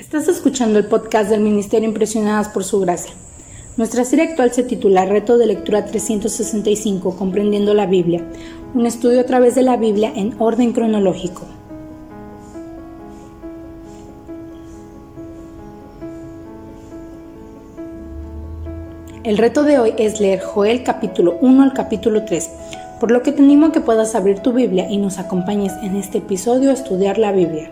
Estás escuchando el podcast del Ministerio Impresionadas por Su Gracia. Nuestra serie actual se titula Reto de Lectura 365, Comprendiendo la Biblia, un estudio a través de la Biblia en orden cronológico. El reto de hoy es leer Joel capítulo 1 al capítulo 3, por lo que te animo a que puedas abrir tu Biblia y nos acompañes en este episodio a estudiar la Biblia.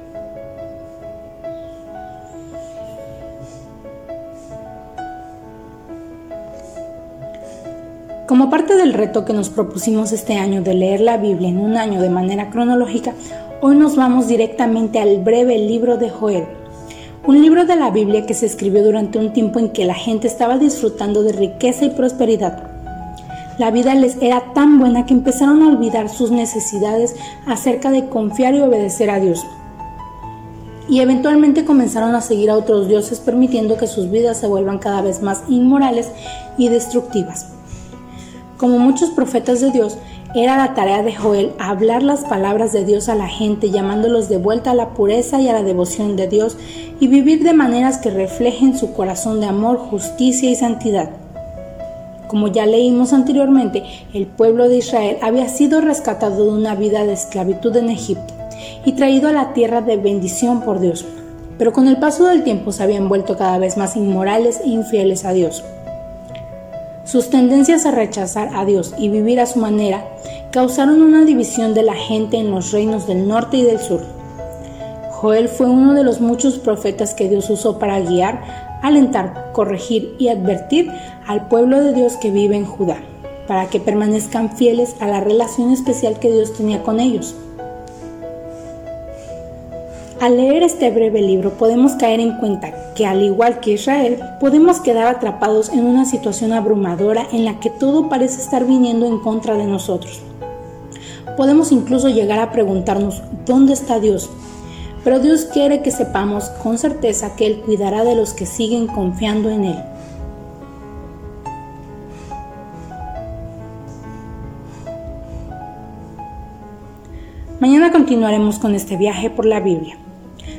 Como parte del reto que nos propusimos este año de leer la Biblia en un año de manera cronológica, hoy nos vamos directamente al breve libro de Joel, un libro de la Biblia que se escribió durante un tiempo en que la gente estaba disfrutando de riqueza y prosperidad. La vida les era tan buena que empezaron a olvidar sus necesidades acerca de confiar y obedecer a Dios. Y eventualmente comenzaron a seguir a otros dioses permitiendo que sus vidas se vuelvan cada vez más inmorales y destructivas. Como muchos profetas de Dios, era la tarea de Joel hablar las palabras de Dios a la gente, llamándolos de vuelta a la pureza y a la devoción de Dios y vivir de maneras que reflejen su corazón de amor, justicia y santidad. Como ya leímos anteriormente, el pueblo de Israel había sido rescatado de una vida de esclavitud en Egipto y traído a la tierra de bendición por Dios. Pero con el paso del tiempo se habían vuelto cada vez más inmorales e infieles a Dios. Sus tendencias a rechazar a Dios y vivir a su manera causaron una división de la gente en los reinos del norte y del sur. Joel fue uno de los muchos profetas que Dios usó para guiar, alentar, corregir y advertir al pueblo de Dios que vive en Judá, para que permanezcan fieles a la relación especial que Dios tenía con ellos. Al leer este breve libro podemos caer en cuenta que al igual que Israel, podemos quedar atrapados en una situación abrumadora en la que todo parece estar viniendo en contra de nosotros. Podemos incluso llegar a preguntarnos, ¿dónde está Dios? Pero Dios quiere que sepamos con certeza que Él cuidará de los que siguen confiando en Él. Mañana continuaremos con este viaje por la Biblia.